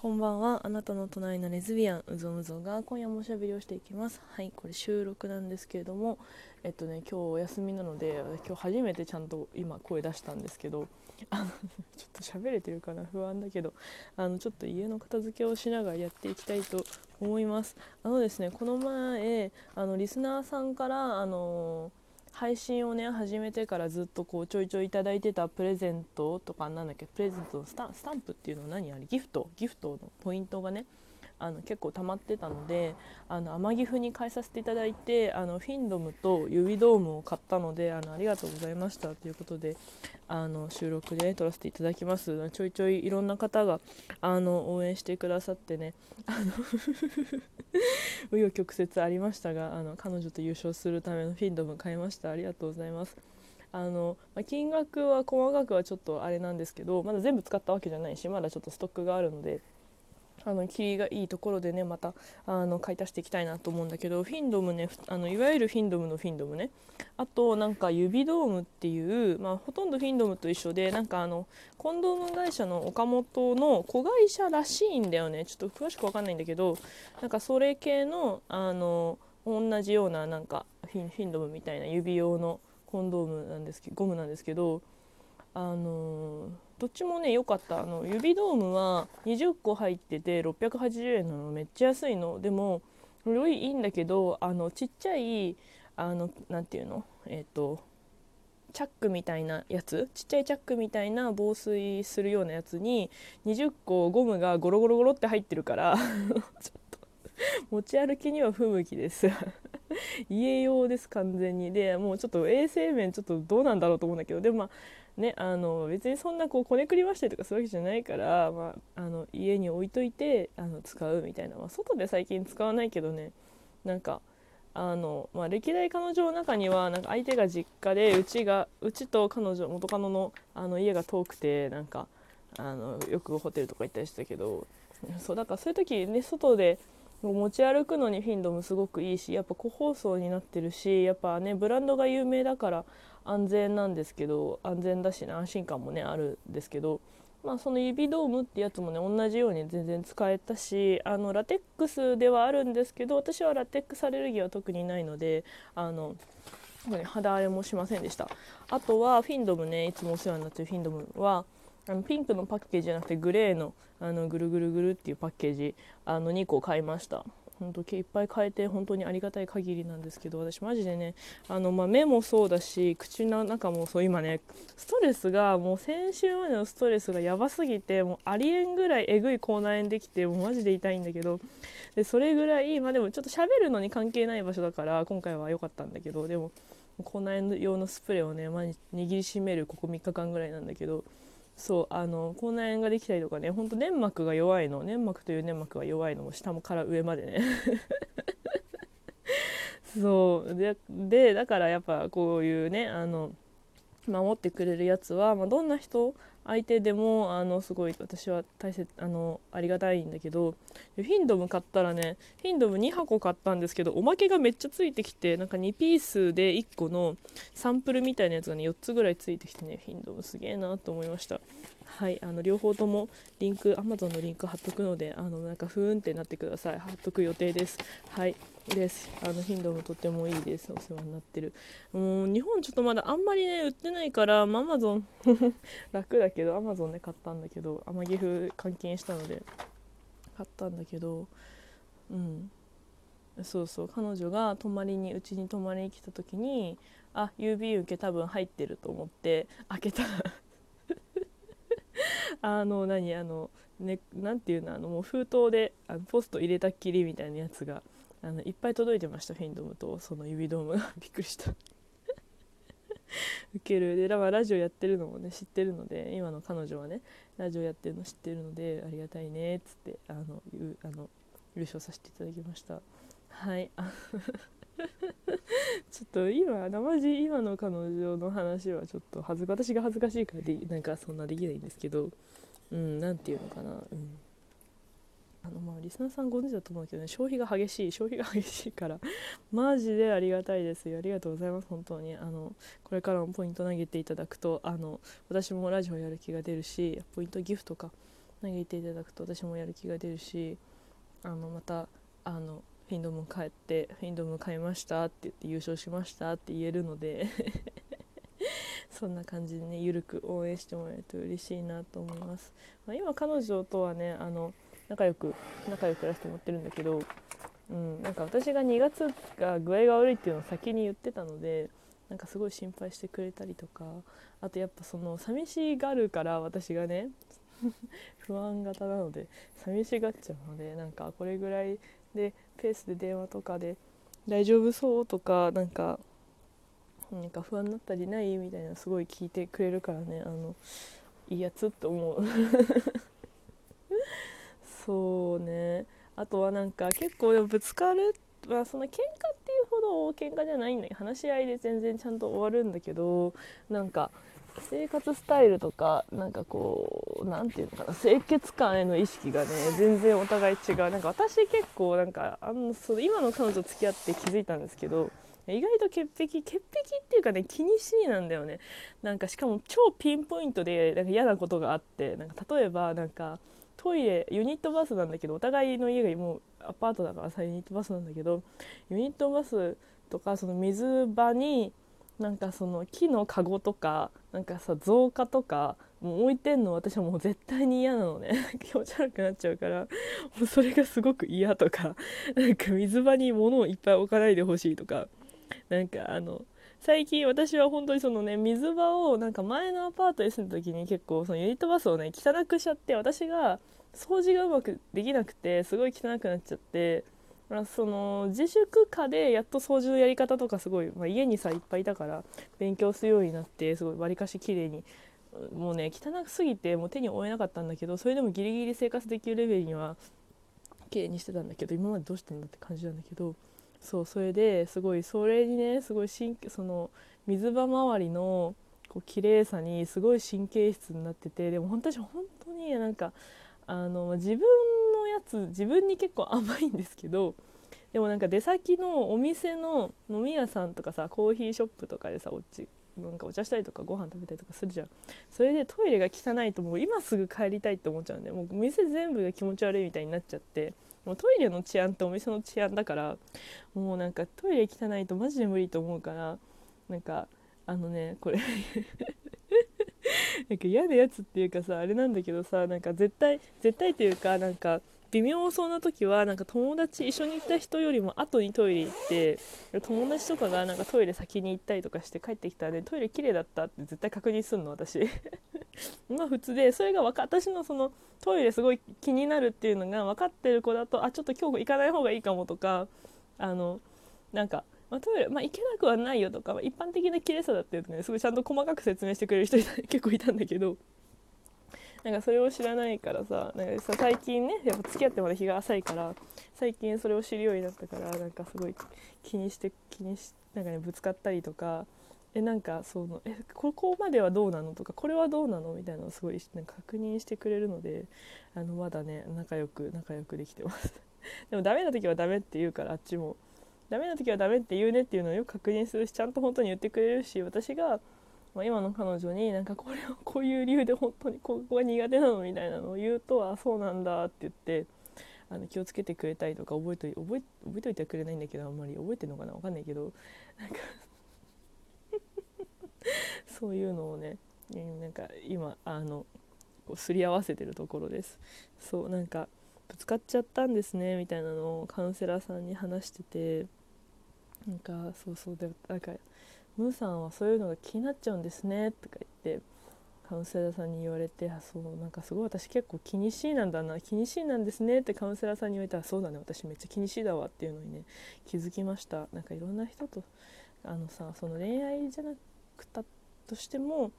こんばんは。あなたの隣のレズビアンうぞうぞが今夜もおしゃべりをしていきます。はいこれ収録なんですけれどもえっとね今日お休みなので今日初めてちゃんと今声出したんですけどあのちょっと喋れてるかな？不安だけどあのちょっと家の片付けをしながらやっていきたいと思います。あのですねこの前あのリスナーさんからあの配信をね始めてからずっとこうちょいちょいいいてたプレゼントとかなんだっけ？プレゼントのスタスタンプっていうのは何？あれギフト？ギフトのポイントがねあの結構溜まってたのであの天岐阜に変えさせていただいてあのフィンドムと指ドームを買ったのであのありがとうございましたということであの収録で、撮らせていただきます。ちょいちょいいろんな方があの応援してくださってねあの紆余曲折ありましたがあの彼女と優勝するためのフィンドム買いました。ありがとうございます。あの、ま、金額は細かくはちょっとあれなんですけどまだ全部使ったわけじゃないしまだちょっとストックがあるのであの霧がいいところでねまたあの買い足していきたいなと思うんだけどフィンドムねあのいわゆるフィンドムのフィンドムね。あとなんか指ドームっていう、まあ、ほとんどフィンドムと一緒でなんかあのコンドーム会社の岡本の子会社らしいんだよね。ちょっと詳しく分かんないんだけどなんかそれ系のあの同じようななんかフィンフィンドムみたいな指用のコンドームなんですけどゴムなんですけどあのどっちもね良かった。あの指ドームは20個入ってて680円なの。めっちゃ安いの。でもすごいいんだけどあのちっちゃいあのなていうの？えっ、ー、とチャックみたいなやつ？ちっちゃいチャックみたいな防水するようなやつに20個ゴムがゴロゴロゴロって入ってるから ちょっと持ち歩きには不向きです。家用です完全に。でもうちょっと衛生面ちょっとどうなんだろうと思うんだけど。でもまあね、あの別にそんなこうこねくり回したりとかするわけじゃないから、まあ、あの家に置いといてあの使うみたいな、まあ、外で最近使わないけどね。なんかあの、まあ、歴代彼女の中にはなんか相手が実家でうちがうちと彼女元カノのあの家が遠くてなんかあのよくホテルとか行ったりしたけど。そうだからそういう時ね外で持ち歩くのにフィンドもすごくいいしやっぱ個包装になってるしやっぱねブランドが有名だから安全なんですけど安全だし、ね、安心感もねあるんですけど、まあ、その指ドームってやつもね同じように全然使えたしあのラテックスではあるんですけど私はラテックスアレルギーは特にないのであの肌荒れもしませんでした。あとはフィンドムねいつもお世話になってるフィンドムはあのピンクのパッケージじゃなくてグレーのあのぐるぐるぐるっていうパッケージあの2個買いました。本当いっぱい変えて本当にありがたい限りなんですけど私マジでねあの、まあ、目もそうだし口の中もそう今ねストレスがもう先週までのストレスがやばすぎてもうありえんぐらいえぐい口内炎できてもうマジで痛いんだけどでそれぐらいまあでもちょっと喋るのに関係ない場所だから今回は良かったんだけどでも口内炎用のスプレーをね毎日握りしめるここ3日間ぐらいなんだけどそうあの口内炎ができたりとかねほんと粘膜が弱いの粘膜という粘膜が弱いのも下もから上までね。そうででだからやっぱこういうねあの守ってくれるやつは、まあ、どんな人相手でもあのすごい私は大切あのありがたいんだけどフィンドム買ったらねフィンドム2箱買ったんですけどおまけがめっちゃついてきてなんか2ピースで1個のサンプルみたいなやつがね4つぐらいついてきてねフィンドムすげえなと思いました。はいあの両方ともリンク Amazon のリンク貼っとくのであのなんかふーんってなってください。貼っとく予定です。はいです。あの頻度もとってもいいです。お世話になってる。もう日本ちょっとまだあんまりね売ってないからアマゾン 楽だけどアマゾンで買ったんだけど天岐阜換金したので買ったんだけどうん。そうそう。彼女が泊まりにうちに泊まりに来た時にあ郵便受け多分入ってると思って開けたら あの何あのねなんていうのあのもう封筒であのポスト入れたっきりみたいなやつがあのいっぱい届いてましたフィンドムとその指ドームが。びっくりした。ウケる。でだからラジオやってるのもね知ってるので今の彼女はねラジオやってるの知ってるのでありがたいねっつってあのあの優勝させていただきました。はい。ちょっと今生地今の彼女の話はちょっと恥ず私が恥ずかしいからでなんかそんなできないんですけどうん何て言うのかな。うん。あのまあリスナーさんご存知だと思うけどね消費が激しい消費が激しいから。マジでありがたいですよ。ありがとうございます本当に。あのこれからもポイント投げていただくとあの私もラジオやる気が出るしポイントギフトか嘆いていただくと私もやる気が出るしあのまたあのフィンドム帰ってフィンドム買いましたって言って優勝しましたって言えるので そんな感じでねゆるく応援してもらえると嬉しいなと思います、まあ、今彼女とはねあの仲良く仲良くやらせてもらってるんだけど、うん、なんか私が2月が具合が悪いっていうのを先に言ってたのでなんかすごい心配してくれたりとかあとやっぱその寂しがるから私がね 不安型なので寂しがっちゃうのでなんかこれぐらいでペースで電話とかで大丈夫そうとかなんかなんか不安になったりないみたいなすごい聞いてくれるからねあのいいやつって思う。そうね。あとはなんか結構ぶつかるまあその喧嘩っていうほど喧嘩じゃないんだけど話し合いで全然ちゃんと終わるんだけどなんか生活スタイルとかなんかこう何て言うのかな清潔感への意識がね全然お互い違う。なんか私結構なんかあのその今の彼女付き合って気づいたんですけど意外と潔癖潔癖っていうかね気にしいなんだよね。なんかしかも超ピンポイントでなんか嫌なことがあってなんか例えばなんかトイレユニットバスなんだけどお互いの家がもうアパートだからさユニットバスなんだけどユニットバスとかその水場になんかその木のカゴとかなんかさ造花とかもう置いてんの私はもう絶対に嫌なのね。気持ち悪くなっちゃうからもうそれがすごく嫌とかなんか水場に物をいっぱい置かないでほしいとかなんかあの最近私は本当にそのね水場をなんか前のアパートに住んだ時に結構そのユニットバスをね汚くしちゃって私が掃除がうまくできなくてすごい汚くなっちゃってま、その自粛下でやっと掃除のやり方とかすごい、まあ、家にさいっぱいいたから勉強するようになってすごいわりかし綺麗にもうね汚すぎてもう手に負えなかったんだけどそれでもギリギリ生活できるレベルには綺麗にしてたんだけど今までどうしてんだって感じなんだけどそうそれですごいそれにねすごい神その水場周りのこう綺麗さにすごい神経質になっててでも本当に本当になんかあの自分やつ自分に結構甘いんですけどでもなんか出先のお店の飲み屋さんとかさコーヒーショップとかでさおちなんかお茶したりとかご飯食べたりとかするじゃん。それでトイレが汚いともう今すぐ帰りたいって思っちゃうんでもう店全部が気持ち悪いみたいになっちゃってもうトイレの治安ってお店の治安だからもうなんかトイレ汚いとマジで無理と思うからなんかあのねこれ なんか嫌なやつっていうかさあれなんだけどさなんか絶対絶対っていうかなんか微妙そうな時はなんか友達一緒に行った人よりも後にトイレ行って友達とかがなんかトイレ先に行ったりとかして帰ってきたらねトイレ綺麗だったって絶対確認すんの私。まあ普通でそれが私のそのトイレすごい気になるっていうのが分かってる子だとあちょっと今日行かない方がいいかもとかあのなんかまあ、トイレ、まあ、行けなくはないよとか、まあ、一般的な綺麗さだっていうとねすごいちゃんと細かく説明してくれる人結構いたんだけどなんかそれを知らないからさなんかさ最近ねやっぱ付き合ってまだ日が浅いから最近それを知るようになったからなんかすごい気にして気にしなんかねぶつかったりとかえなんかそのえここまではどうなのとかこれはどうなのみたいなのをすごいなんか確認してくれるのであのまだね仲良く仲良くできてます。でもダメな時はダメって言うからあっちも。ダメな時はダメって言うねっていうのをよく確認するしちゃんと本当に言ってくれるし私がまあ、今の彼女になんかこれはこういう理由で本当にここが苦手なのみたいなのを言うとあそうなんだって言ってあの気をつけてくれたりとか覚えとい覚え覚えといてはくれないんだけどあんまり覚えてるのかな分かんないけどなんか そういうのをねなんか今あのこうすり合わせてるところです。そうなんかぶつかっちゃったんですねみたいなのをカウンセラーさんに話しててなんかそうそうでなんかムーさんはそういうのが気になっちゃうんですね」とか言ってカウンセラーさんに言われて「あそうなんかすごい私結構気にしいなんだな気にしいなんですね」ってカウンセラーさんに言われたら「そうだね私めっちゃ気にしいだわ」っていうのにね気づきました。なんかいろんな人とあのさその恋愛じゃなくたとしても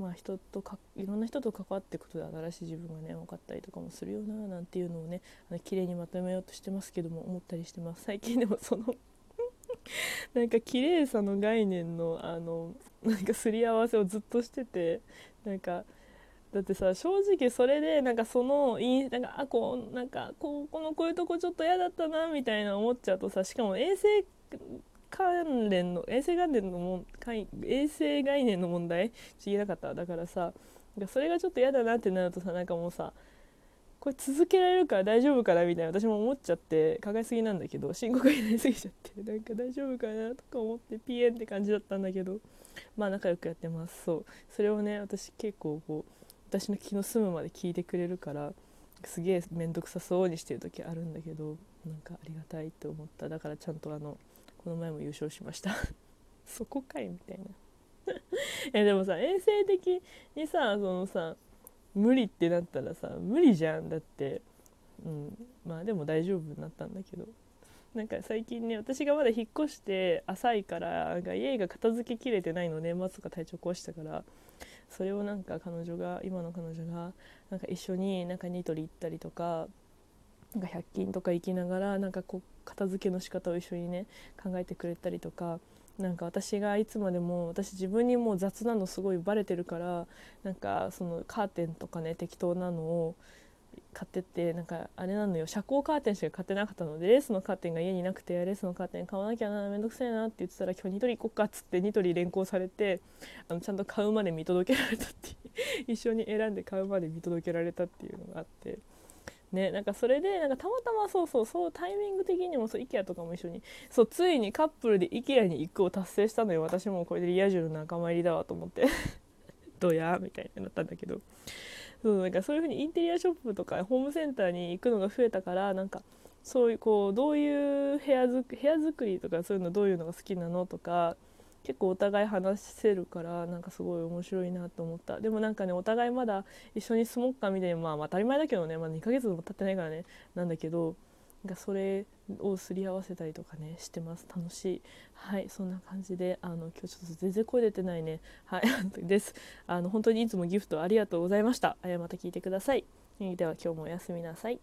まあ、人とかいろんな人と関わっていくことで新しい自分がね分かったりとかもするよななんていうのをねあの綺麗にまとめようとしてますけども思ったりしてます。最近でもその なんか綺麗さの概念のあのなんかすり合わせをずっとしててなんかだってさ正直それでなんかそのいなんかあこうなんかこうこのこういうとこちょっと嫌だったなみたいな思っちゃうとさしかも衛生関連の衛生関連のも衛生概念の問題？ち言えなかった。だからさそれがちょっと嫌だなってなるとさなんかもうさこれ続けられるから大丈夫かなみたいな私も思っちゃって考えすぎなんだけど深刻になりすぎちゃって なんか大丈夫かなとか思ってピエンって感じだったんだけどまあ仲良くやってます。そう。それをね私結構こう私の気の済むまで聞いてくれるからすげえ面倒くさそうにしてる時あるんだけどなんかありがたいって思った。だからちゃんとあのこの前も優勝しました。そこかいみたいな。えでもさ衛生的にさそのさ無理ってなったらさ無理じゃん。だってうんまあでも大丈夫になったんだけど。なんか最近ね私がまだ引っ越して浅いからなんか家が片付けきれてないの年末とか体調壊したからそれをなんか彼女が今の彼女がなんか一緒になんかニトリ行ったりとかなんか100均とか行きながらなんかこう片付けの仕方を一緒にね考えてくれたりとかなんか私がいつまでも私自分にもう雑なのすごいバレてるからなんかそのカーテンとかね適当なのを買ってってなんかあれなのよ。遮光カーテンしか買ってなかったのでレースのカーテンが家になくてレースのカーテン買わなきゃなめんどくせえなって言ってたら今日ニトリ行こっかっつってニトリ連行されてあのちゃんと買うまで見届けられたって 一緒に選んで買うまで見届けられたっていうのがあって。ねなんかそれでなんかたまたまそうそうそうタイミング的にもそう IKEA とかも一緒にそうついにカップルで IKEA に行くを達成したのよ。私もこれでリア充の仲間入りだわと思って。どうやみたいになったんだけど。そうなんかそういう風にインテリアショップとかホームセンターに行くのが増えたからなんかそういうこうどういう部屋づ部屋作りとかそういうのどういうのが好きなのとか結構お互い話せるからなんかすごい面白いなと思った。でもなんかねお互いまだ一緒に住もうかみたいなまあ当たり前だけどね、まあ、2ヶ月も経ってないからねなんだけどなんかそれをすり合わせたりとかねしてます。楽しい。はいそんな感じであの今日ちょっと全然声出てないね。はい です。あの本当にいつもギフトありがとうございました、また聞いてください。では今日もおやすみなさい。